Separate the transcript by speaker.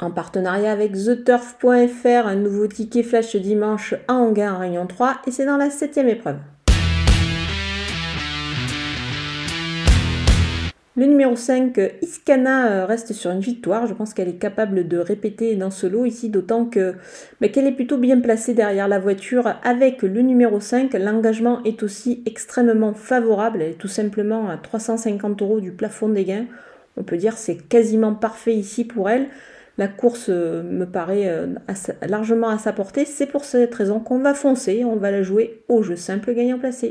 Speaker 1: En partenariat avec TheTurf.fr, un nouveau ticket flash dimanche à Anguin en Réunion 3 et c'est dans la septième épreuve. Le numéro 5, Iskana, euh, reste sur une victoire. Je pense qu'elle est capable de répéter dans ce lot ici, d'autant que bah, qu'elle est plutôt bien placée derrière la voiture avec le numéro 5. L'engagement est aussi extrêmement favorable. Elle est tout simplement à 350 euros du plafond des gains. On peut dire c'est quasiment parfait ici pour elle. La course euh, me paraît euh, largement à sa portée. C'est pour cette raison qu'on va foncer. On va la jouer au jeu simple gagnant placé.